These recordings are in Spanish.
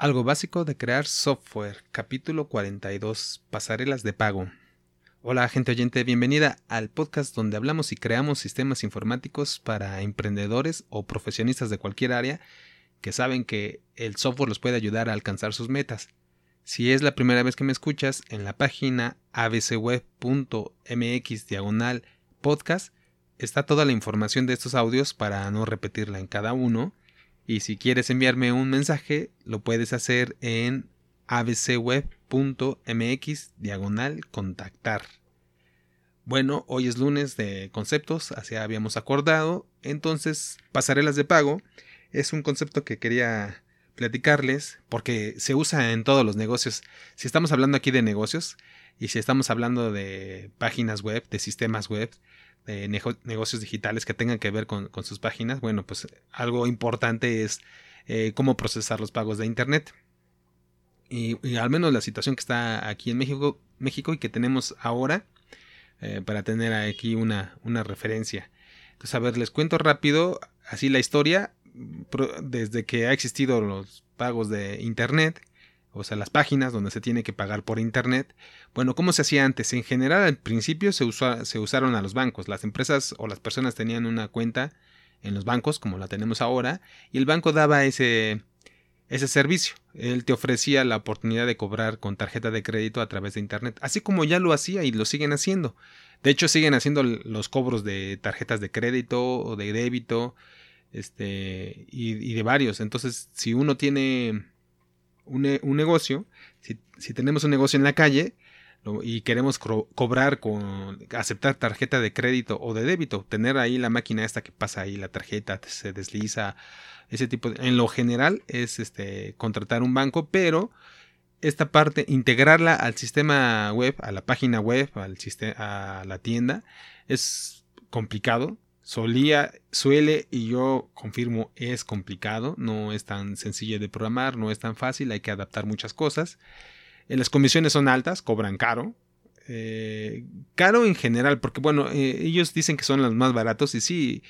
Algo básico de crear software, capítulo 42, pasarelas de pago. Hola gente oyente, bienvenida al podcast donde hablamos y creamos sistemas informáticos para emprendedores o profesionistas de cualquier área que saben que el software los puede ayudar a alcanzar sus metas. Si es la primera vez que me escuchas, en la página abcweb.mx diagonal podcast está toda la información de estos audios para no repetirla en cada uno y si quieres enviarme un mensaje, lo puedes hacer en abcweb.mx diagonal contactar. Bueno, hoy es lunes de conceptos, así habíamos acordado. Entonces, pasarelas de pago es un concepto que quería platicarles porque se usa en todos los negocios. Si estamos hablando aquí de negocios y si estamos hablando de páginas web, de sistemas web, de negocios digitales que tengan que ver con, sus páginas, bueno, pues algo importante es eh, cómo procesar los pagos de Internet. Y, al menos la situación que está aquí en México, México y que tenemos ahora, eh, para tener aquí una, una referencia. Entonces, a ver, les cuento rápido, así la historia, desde que ha existido los pagos de Internet, o sea, las páginas donde se tiene que pagar por Internet. Bueno, ¿cómo se hacía antes? En general, al principio se, se usaron a los bancos. Las empresas o las personas tenían una cuenta en los bancos, como la tenemos ahora, y el banco daba ese, ese servicio. Él te ofrecía la oportunidad de cobrar con tarjeta de crédito a través de Internet, así como ya lo hacía y lo siguen haciendo. De hecho, siguen haciendo los cobros de tarjetas de crédito o de débito, este, y, y de varios. Entonces, si uno tiene un, negocio, si, tenemos un negocio en la calle y queremos cobrar con aceptar tarjeta de crédito o de débito, tener ahí la máquina esta que pasa ahí, la tarjeta se desliza, ese tipo de, en lo general es este contratar un banco, pero esta parte integrarla al sistema web, a la página web, al sistema, a la tienda es complicado solía, suele y yo confirmo es complicado, no es tan sencillo de programar, no es tan fácil, hay que adaptar muchas cosas. Eh, las comisiones son altas, cobran caro. Eh, caro en general, porque bueno, eh, ellos dicen que son los más baratos y sí,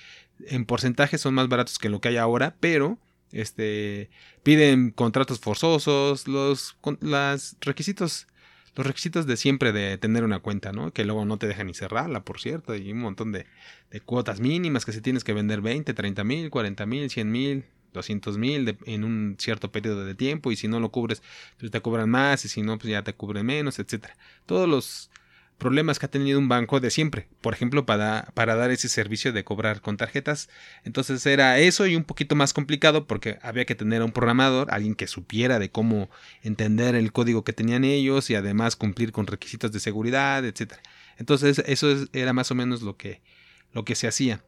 en porcentaje son más baratos que lo que hay ahora, pero este piden contratos forzosos, los, los requisitos los requisitos de siempre de tener una cuenta, ¿no? Que luego no te dejan ni cerrarla, por cierto, y un montón de, cuotas mínimas que si tienes que vender 20, 30 mil, 40 mil, 100 mil, 200 mil en un cierto periodo de tiempo y si no lo cubres, pues te cobran más y si no, pues ya te cubren menos, etcétera. Todos los problemas que ha tenido un banco de siempre, por ejemplo, para, para dar ese servicio de cobrar con tarjetas. Entonces era eso y un poquito más complicado porque había que tener a un programador, alguien que supiera de cómo entender el código que tenían ellos y además cumplir con requisitos de seguridad, etcétera. Entonces eso era más o menos lo que, lo que se hacía.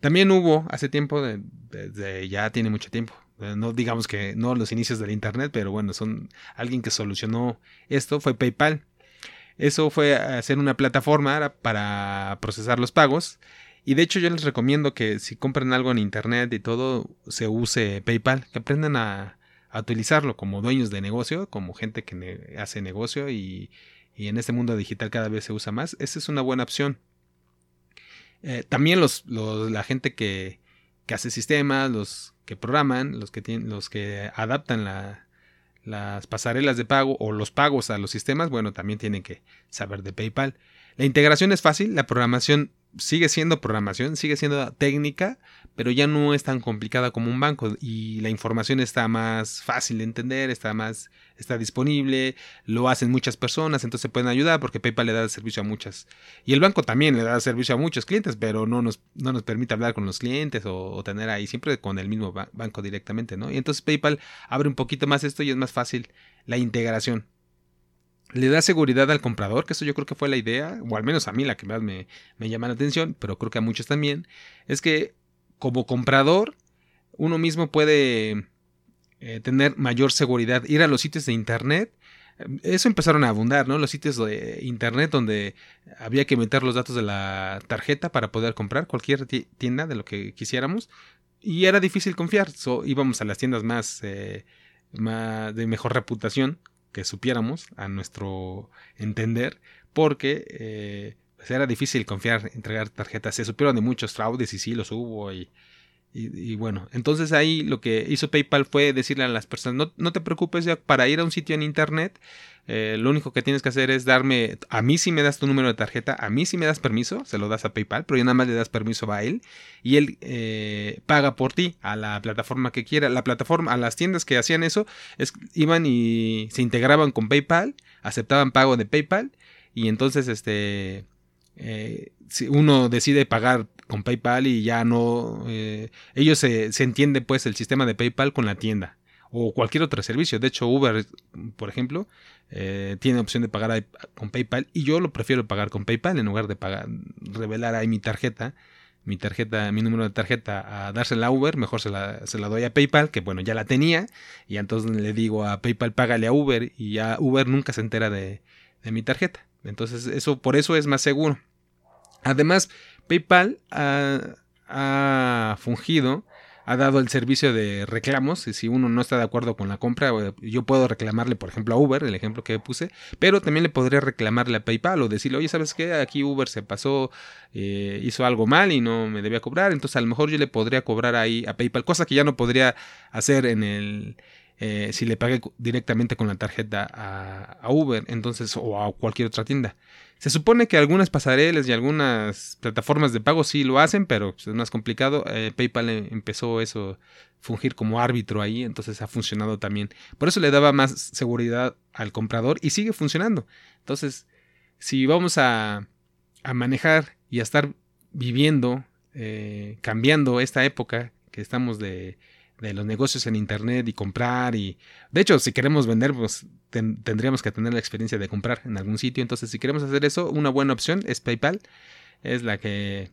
También hubo hace tiempo, desde ya tiene mucho tiempo, no digamos que no los inicios del Internet, pero bueno, son alguien que solucionó esto, fue PayPal. Eso fue hacer una plataforma para procesar los pagos. Y de hecho yo les recomiendo que si compran algo en internet y todo, se use PayPal, que aprendan a, utilizarlo como dueños de negocio, como gente que hace negocio y, en este mundo digital cada vez se usa más. Esa es una buena opción. Eh, también los, la gente que, que hace sistemas, los que programan, los que, tienen, los que adaptan la, las pasarelas de pago o los pagos a los sistemas, bueno, también tienen que saber de PayPal. La integración es fácil, la programación sigue siendo programación, sigue siendo técnica, pero ya no es tan complicada como un banco y la información está más fácil de entender, está más está disponible, lo hacen muchas personas, entonces pueden ayudar porque PayPal le da servicio a muchas. Y el banco también le da servicio a muchos clientes, pero no nos, no nos permite hablar con los clientes o, tener ahí siempre con el mismo banco directamente, ¿no? Y entonces PayPal abre un poquito más esto y es más fácil la integración le da seguridad al comprador, que eso yo creo que fue la idea, o al menos a mí la que más me, llama la atención, pero creo que a muchos también, es que como comprador uno mismo puede eh, tener mayor seguridad, ir a los sitios de internet. Eso empezaron a abundar, ¿no? Los sitios de internet donde había que meter los datos de la tarjeta para poder comprar cualquier tienda de lo que quisiéramos. Y era difícil confiar. íbamos a las tiendas más, eh, más de mejor reputación que supiéramos a nuestro entender, porque eh, pues era difícil confiar, entregar tarjetas. Se supieron de muchos fraudes y sí los hubo y, Y, bueno, entonces ahí lo que hizo PayPal fue decirle a las personas, no, no te preocupes ya para ir a un sitio en Internet, eh, lo único que tienes que hacer es darme, a mí si me das tu número de tarjeta, a mí si me das permiso, se lo das a PayPal, pero ya nada más le das permiso a él y él eh, paga por ti a la plataforma que quiera. La plataforma, a las tiendas que hacían eso, es, iban y se integraban con PayPal, aceptaban pago de PayPal y entonces este... Eh, si uno decide pagar con PayPal y ya no... Eh, ellos se, se entiende pues el sistema de PayPal con la tienda o cualquier otro servicio. De hecho, Uber, por ejemplo, eh, tiene opción de pagar con PayPal y yo lo prefiero pagar con PayPal en lugar de pagar, revelar ahí mi tarjeta, mi tarjeta, mi número de tarjeta a dársela a Uber, mejor se la, se la doy a PayPal, que bueno, ya la tenía, y entonces le digo a PayPal, págale a Uber, y ya Uber nunca se entera de, de mi tarjeta. Entonces, eso, por eso es más seguro. Además, PayPal ha, fungido, ha dado el servicio de reclamos. Y si uno no está de acuerdo con la compra, yo puedo reclamarle, por ejemplo, a Uber, el ejemplo que puse, pero también le podría reclamarle a PayPal o decirle, oye, ¿sabes qué? Aquí Uber se pasó, eh, hizo algo mal y no me debía cobrar. Entonces, a lo mejor yo le podría cobrar ahí a PayPal, cosa que ya no podría hacer en el. Eh, si le pagué directamente con la tarjeta a, a Uber, entonces, o a cualquier otra tienda. Se supone que algunas pasarelas y algunas plataformas de pago sí lo hacen, pero pues, es más complicado. Eh, PayPal em, empezó eso, fungir como árbitro ahí, entonces ha funcionado también. Por eso le daba más seguridad al comprador y sigue funcionando. Entonces, si vamos a, a manejar y a estar viviendo, eh, cambiando esta época que estamos de de los negocios en internet y comprar y de hecho si queremos vender pues tendríamos que tener la experiencia de comprar en algún sitio. Entonces si queremos hacer eso una buena opción es PayPal es la que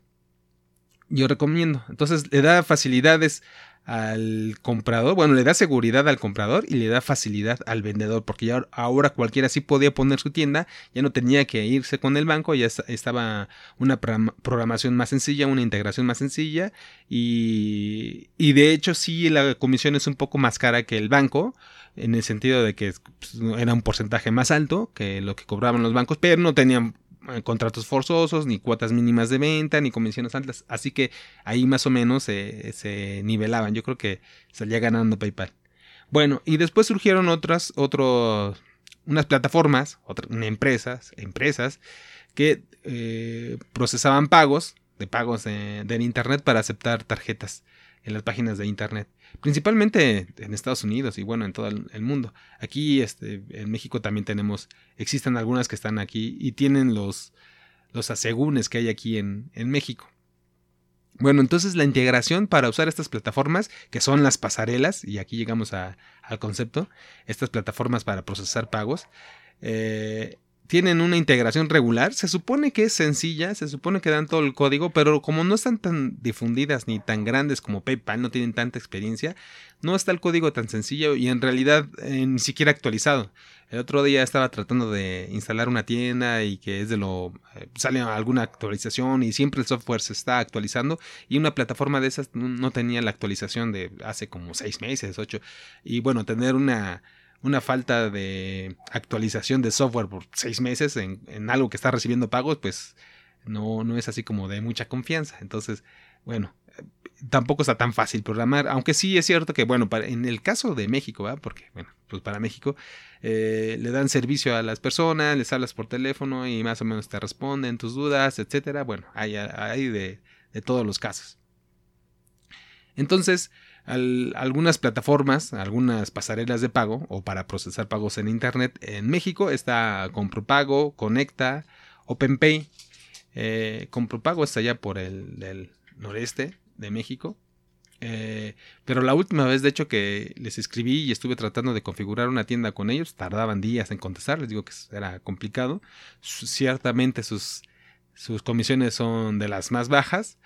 yo recomiendo. Entonces le da facilidades al comprador, bueno, le da seguridad al comprador y le da facilidad al vendedor, porque ya ahora cualquiera sí podía poner su tienda, ya no tenía que irse con el banco, ya estaba una programación más sencilla, una integración más sencilla y, y de hecho sí la comisión es un poco más cara que el banco, en el sentido de que pues, era un porcentaje más alto que lo que cobraban los bancos, pero no tenían contratos forzosos, ni cuotas mínimas de venta, ni comisiones altas. Así que ahí más o menos se nivelaban. Yo creo que salía ganando PayPal. Bueno, y después surgieron otras, otros, unas plataformas, otras empresas, empresas que eh, procesaban pagos, de pagos de, de internet para aceptar tarjetas en las páginas de internet, principalmente en Estados Unidos y bueno, en todo el mundo. Aquí este, en México también tenemos, existen algunas que están aquí y tienen los, los asegúnes que hay aquí en, en México. Bueno, entonces la integración para usar estas plataformas, que son las pasarelas, y aquí llegamos al concepto, estas plataformas para procesar pagos, eh, tienen una integración regular. Se supone que es sencilla, se supone que dan todo el código, pero como no están tan difundidas ni tan grandes como PayPal, no tienen tanta experiencia, no está el código tan sencillo y en realidad eh, ni siquiera actualizado. El otro día estaba tratando de instalar una tienda y que es de lo eh, sale alguna actualización y siempre el software se está actualizando y una plataforma de esas no tenía la actualización de hace como seis meses, ocho y bueno tener una una falta de actualización de software por seis meses en, algo que está recibiendo pagos, pues no, no es así como de mucha confianza. Entonces, bueno, tampoco está tan fácil programar, aunque sí es cierto que, bueno, para, en el caso de México, porque, bueno, pues para México, eh, le dan servicio a las personas, les hablas por teléfono y más o menos te responden tus dudas, etcétera. Bueno, hay, hay de todos los casos. Entonces, algunas plataformas, algunas pasarelas de pago o para procesar pagos en Internet. En México está ComproPago, Conecta, OpenPay. Eh, ComproPago está allá por el, noreste de México. Eh, pero la última vez, de hecho, que les escribí y estuve tratando de configurar una tienda con ellos, tardaban días en contestar, les digo que era complicado. Ciertamente sus, sus comisiones son de las más bajas,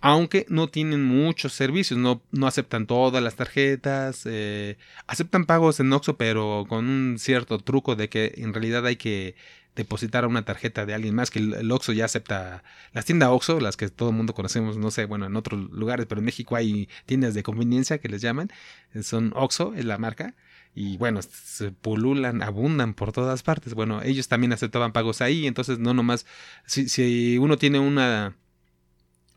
aunque no tienen muchos servicios, no, no aceptan todas las tarjetas, eh, aceptan pagos en Oxxo, pero con un cierto truco de que en realidad hay que depositar una tarjeta de alguien más, que el, Oxxo ya acepta, las tiendas Oxxo, las que todo el mundo conocemos, no sé, bueno, en otros lugares, pero en México hay tiendas de conveniencia que les llaman, son Oxxo, es la marca, y bueno, se pululan, abundan por todas partes. Bueno, ellos también aceptaban pagos ahí, entonces no nomás, si uno tiene una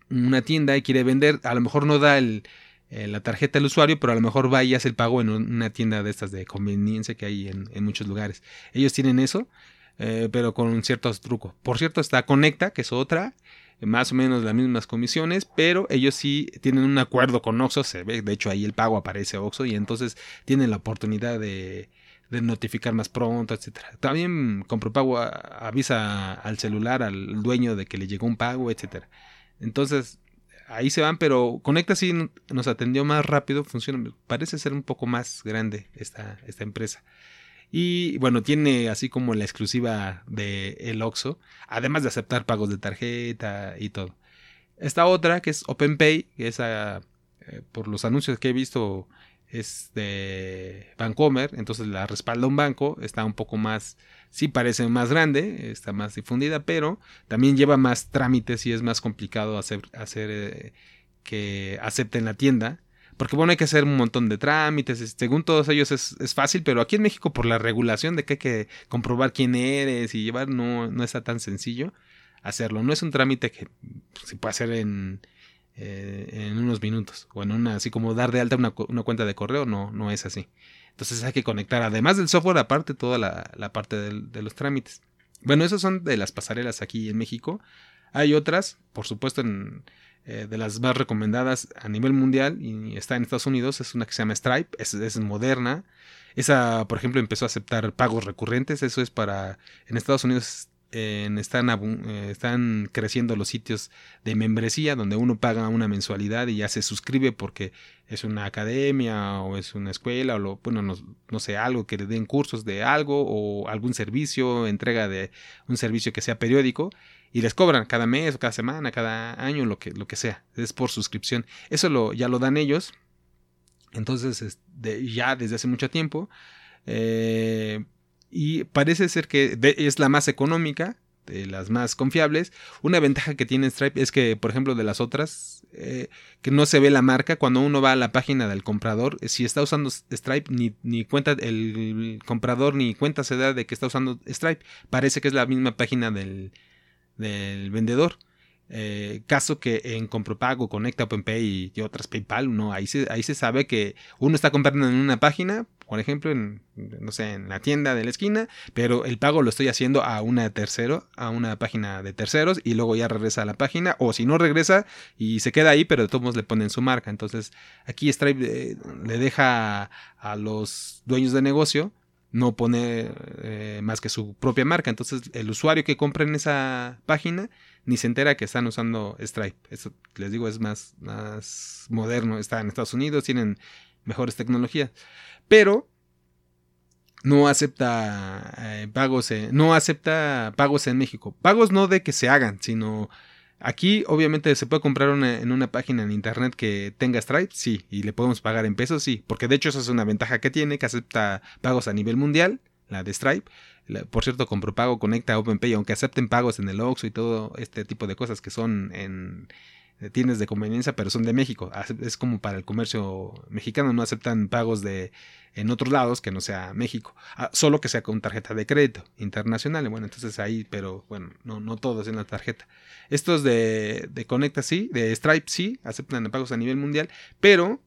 una tienda y quiere vender, a lo mejor no da el, eh, la tarjeta del usuario, pero a lo mejor va y hace el pago en una tienda de estas de conveniencia que hay en, muchos lugares. Ellos tienen eso, eh, pero con ciertos trucos. Por cierto, está Conecta, que es otra, más o menos las mismas comisiones, pero ellos sí tienen un acuerdo con Oxxo, se ve, de hecho ahí el pago aparece Oxxo y entonces tienen la oportunidad de, de notificar más pronto, etcétera. También Compropago avisa al celular al dueño de que le llegó un pago, etcétera. Entonces, ahí se van, pero Conecta sí nos atendió más rápido, funciona, parece ser un poco más grande esta, esta empresa. Y bueno, tiene así como la exclusiva de el Oxxo, además de aceptar pagos de tarjeta y todo. Esta otra, que es OpenPay, que es eh, por los anuncios que he visto, es de Bancomer, entonces la respalda un banco, está un poco más, sí parece más grande, está más difundida, pero también lleva más trámites y es más complicado hacer, eh, que acepten la tienda. Porque bueno, hay que hacer un montón de trámites, según todos ellos es, es, fácil, pero aquí en México por la regulación de que hay que comprobar quién eres y llevar, no, no está tan sencillo hacerlo. No es un trámite que se puede hacer en, eh, en unos minutos. O en una, así como dar de alta una, cuenta de correo, no, no es así. Entonces hay que conectar, además del software, aparte toda la, parte de los trámites. Bueno, esas son de las pasarelas aquí en México. Hay otras, por supuesto, eh, de las más recomendadas a nivel mundial y está en Estados Unidos. Es una que se llama Stripe, es moderna. Esa, por ejemplo, empezó a aceptar pagos recurrentes. Eso es para. En Estados Unidos están, eh, están creciendo los sitios de membresía donde uno paga una mensualidad y ya se suscribe porque es una academia o es una escuela o lo, bueno, no, sé, algo que le den cursos de algo o algún servicio, entrega de un servicio que sea periódico y les cobran cada mes o cada semana, cada año, lo que, lo que sea, es por suscripción. Eso lo, ya lo dan ellos. Entonces, ya desde hace mucho tiempo. Eh, y parece ser que es la más económica, de las más confiables. Una ventaja que tiene Stripe es que, por ejemplo, de las otras, eh, que no se ve la marca cuando uno va a la página del comprador. Si está usando Stripe, ni, ni cuenta el comprador ni cuenta se da de que está usando Stripe. Parece que es la misma página del, del vendedor. Eh, caso que en Compropago, Conecta, OpenPay y otras PayPal, no, ahí se, ahí se sabe que uno está comprando en una página, por ejemplo, en, no sé, en la tienda de la esquina, pero el pago lo estoy haciendo a una tercero, a una página de terceros y luego ya regresa a la página, o si no regresa y se queda ahí, pero de todos modos le ponen su marca. Entonces, aquí Stripe eh, le deja a los dueños de negocio no pone eh, más que su propia marca. Entonces, el usuario que compra en esa página ni se entera que están usando Stripe. Eso les digo es más, más moderno. Está en Estados Unidos, tienen mejores tecnologías pero no acepta eh, pagos, no acepta pagos en México. Pagos no de que se hagan, sino aquí obviamente se puede comprar en una página en internet que tenga Stripe, sí, y le podemos pagar en pesos, sí, porque de hecho esa es una ventaja que tiene, que acepta pagos a nivel mundial, la de Stripe. por cierto, compro pago, conecta OpenPay, aunque acepten pagos en el Oxxo y todo este tipo de cosas que son en tienes de conveniencia, pero son de México. Es como para el comercio mexicano, no aceptan pagos de en otros lados que no sea México, ah, solo que sea con tarjeta de crédito internacional. Bueno, entonces ahí, pero bueno, no, no todos en la tarjeta. Estos de, de Conecta sí, de Stripe sí, aceptan pagos a nivel mundial, pero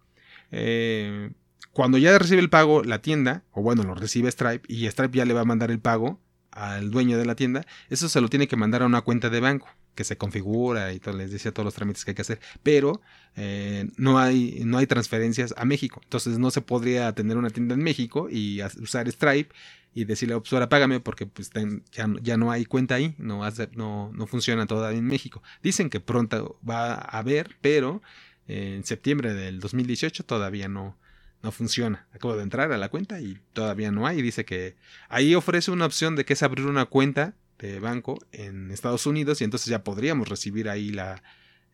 eh, cuando ya recibe el pago la tienda, o bueno, lo recibe Stripe y Stripe ya le va a mandar el pago al dueño de la tienda, eso se lo tiene que mandar a una cuenta de banco que se configura y todo, les decía todos los trámites que hay que hacer, pero eh, no, hay, no hay transferencias a México. Entonces no se podría tener una tienda en México y usar Stripe y decirle, pues ahora págame porque pues, ya, ya, no hay cuenta ahí, no, no, no funciona todavía en México. Dicen que pronto va a haber, pero en septiembre del 2018 todavía no, no funciona. Acabo de entrar a la cuenta y todavía no hay. Dice que ahí ofrece una opción de que es abrir una cuenta de banco en Estados Unidos y entonces ya podríamos recibir ahí la,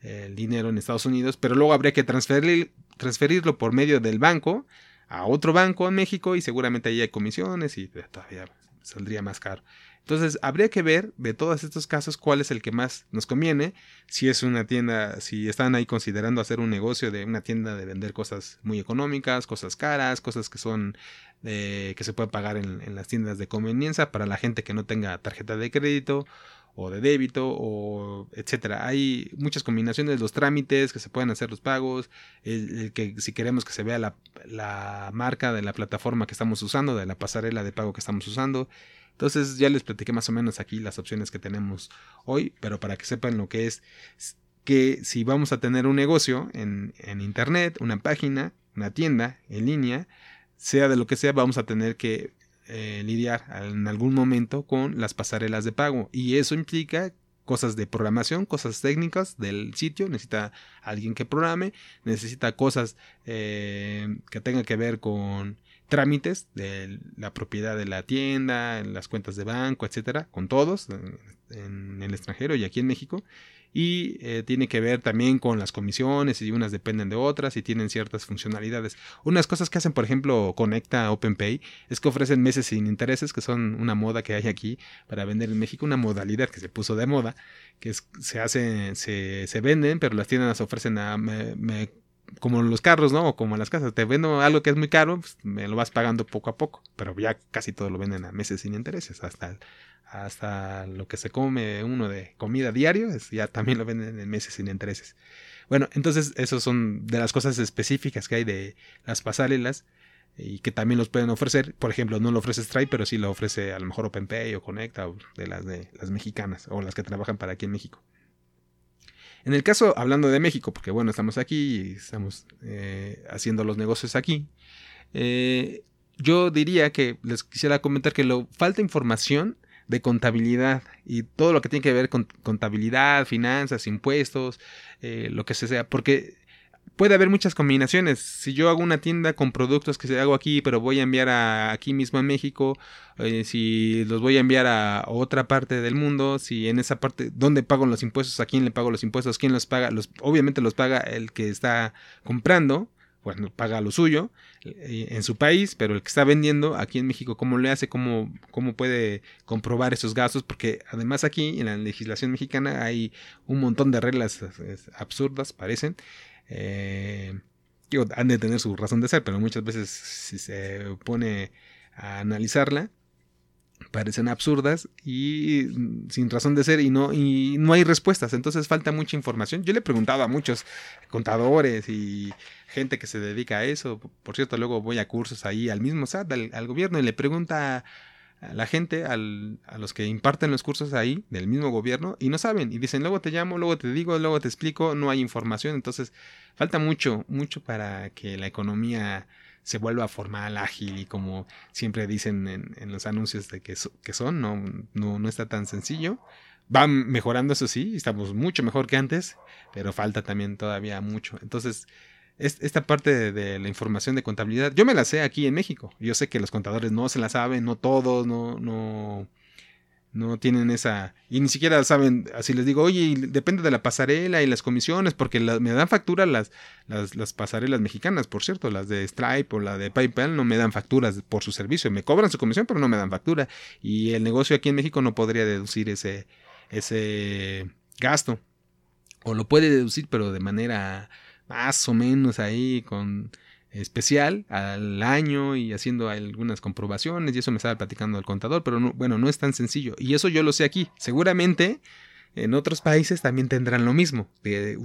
el dinero en Estados Unidos, pero luego habría que transferir, transferirlo por medio del banco a otro banco en México y seguramente ahí hay comisiones y todavía saldría más caro. Entonces, habría que ver de todos estos casos cuál es el que más nos conviene. Si es una tienda, si están ahí considerando hacer un negocio de una tienda de vender cosas muy económicas, cosas caras, cosas que son eh, que se pueden pagar en, en las tiendas de conveniencia para la gente que no tenga tarjeta de crédito o de débito o etcétera. Hay muchas combinaciones, los trámites que se pueden hacer los pagos, el, que si queremos que se vea la, la, marca de la plataforma que estamos usando, de la pasarela de pago que estamos usando. Entonces ya les platiqué más o menos aquí las opciones que tenemos hoy, pero para que sepan lo que es que si vamos a tener un negocio en, en internet, una página, una tienda en línea, sea de lo que sea, vamos a tener que eh, lidiar en algún momento con las pasarelas de pago. Y eso implica cosas de programación, cosas técnicas del sitio, necesita alguien que programe, necesita cosas eh, que tengan que ver con trámites de la propiedad de la tienda, las cuentas de banco, etcétera, con todos en el extranjero y aquí en México y eh, tiene que ver también con las comisiones y unas dependen de otras y tienen ciertas funcionalidades. Unas cosas que hacen, por ejemplo, Conecta OpenPay es que ofrecen meses sin intereses, que son una moda que hay aquí para vender en México, una modalidad que se puso de moda, que se hace, se, se venden, pero las tiendas ofrecen a, como los carros, ¿no? O como las casas, te vendo algo que es muy caro, pues me lo vas pagando poco a poco, pero ya casi todo lo venden a meses sin intereses, hasta hasta lo que se come uno de comida diario, ya también lo venden en meses sin intereses. Bueno, entonces esos son de las cosas específicas que hay de las pasarelas y que también los pueden ofrecer. Por ejemplo, no lo ofrece Stripe, pero sí lo ofrece a lo mejor OpenPay o Conecta o de las de las mexicanas o las que trabajan para aquí en México. En el caso, hablando de México, porque bueno, estamos aquí y estamos eh, haciendo los negocios aquí, eh, yo diría que les quisiera comentar que lo falta información de contabilidad y todo lo que tiene que ver con contabilidad, finanzas, impuestos, eh, lo que sea, porque puede haber muchas combinaciones. Si yo hago una tienda con productos que se hago aquí, pero voy a enviar a, aquí mismo a México, eh, si los voy a enviar a otra parte del mundo, si en esa parte, ¿dónde pago los impuestos? ¿A quién le pago los impuestos? ¿Quién los paga? Los, obviamente los paga el que está comprando bueno, paga lo suyo eh, en su país, pero el que está vendiendo aquí en México, ¿cómo le hace? ¿Cómo, cómo puede comprobar esos gastos? Porque además aquí en la legislación mexicana hay un montón de reglas absurdas, parecen. Eh, han de tener su razón de ser, pero muchas veces si se pone a analizarla, parecen absurdas y sin razón de ser y no y no hay respuestas. Entonces falta mucha información. Yo le he preguntado a muchos contadores y gente que se dedica a eso. Por cierto luego voy a cursos ahí al mismo SAT al, gobierno y le pregunta a la gente a los que imparten los cursos ahí del mismo gobierno y no saben. Y dicen luego te llamo luego te digo luego te explico no hay información entonces falta mucho mucho para que la economía se vuelva formal, ágil y como siempre dicen en, los anuncios de que, que son, no, no, no está tan sencillo. Va mejorando, eso sí, estamos mucho mejor que antes, pero falta también todavía mucho. Entonces, esta parte de, la información de contabilidad, yo me la sé aquí en México. Yo sé que los contadores no se la saben, no todos, no, no, no tienen esa y ni siquiera saben así les digo oye depende de la pasarela y las comisiones porque me dan factura las, las, pasarelas mexicanas por cierto las de Stripe o la de PayPal no me dan facturas por su servicio. Me cobran su comisión pero no me dan factura. Y el negocio aquí en México no podría deducir ese ese gasto. O lo puede deducir pero de manera más o menos ahí con especial al año y haciendo algunas comprobaciones y eso me estaba platicando el contador, pero bueno, no es tan sencillo y eso yo lo sé aquí. Seguramente en otros países también tendrán lo mismo.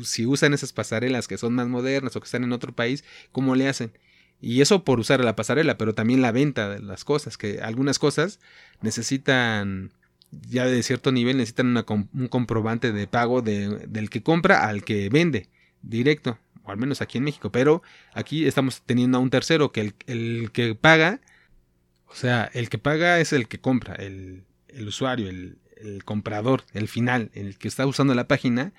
si usan esas pasarelas que son más modernas o que están en otro país, ¿cómo le hacen? Y eso por usar la pasarela, pero también la venta de las cosas, que algunas cosas necesitan ya de cierto nivel necesitan un comprobante de pago del que compra al que vende directo o al menos aquí en México, pero aquí estamos teniendo a un tercero que el, que paga, o sea, el que paga es el que compra, el, usuario, el, comprador, el final, el que está usando la página,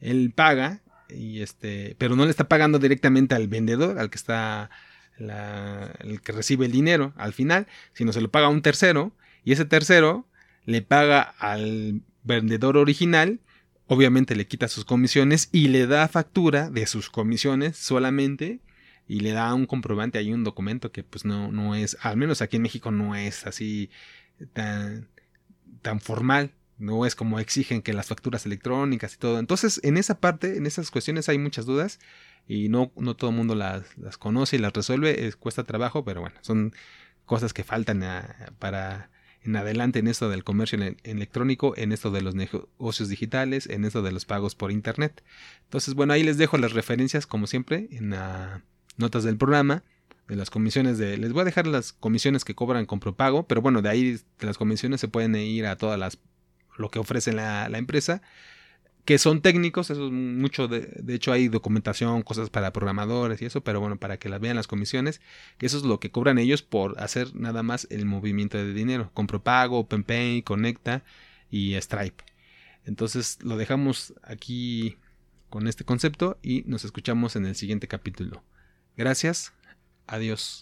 él paga, y este, pero no le está pagando directamente al vendedor, al que está el que recibe el dinero al final, sino se lo paga a un tercero, y ese tercero le paga al vendedor original obviamente le quita sus comisiones y le da factura de sus comisiones solamente y le da un comprobante hay un documento que pues no, no es, al menos aquí en México no es así tan tan formal. No es como exigen que las facturas electrónicas y todo. Entonces, en esa parte, en esas cuestiones hay muchas dudas y no, no todo el mundo las, conoce y las resuelve. cuesta trabajo, pero bueno, son cosas que faltan para en adelante en esto del comercio electrónico, en esto de los negocios digitales, en esto de los pagos por internet. Entonces, bueno, ahí les dejo las referencias, como siempre, en las notas del programa, de las comisiones de... Les voy a dejar las comisiones que cobran con propago, pero bueno, de ahí de las comisiones se pueden ir a todas las... lo que ofrece la, la empresa que son técnicos, eso es mucho, de, de, hecho hay documentación, cosas para programadores y eso, pero bueno, para que las vean las comisiones, que eso es lo que cobran ellos por hacer nada más el movimiento de dinero, Compropago, OpenPay, Conecta y Stripe. Entonces lo dejamos aquí con este concepto y nos escuchamos en el siguiente capítulo. Gracias, adiós.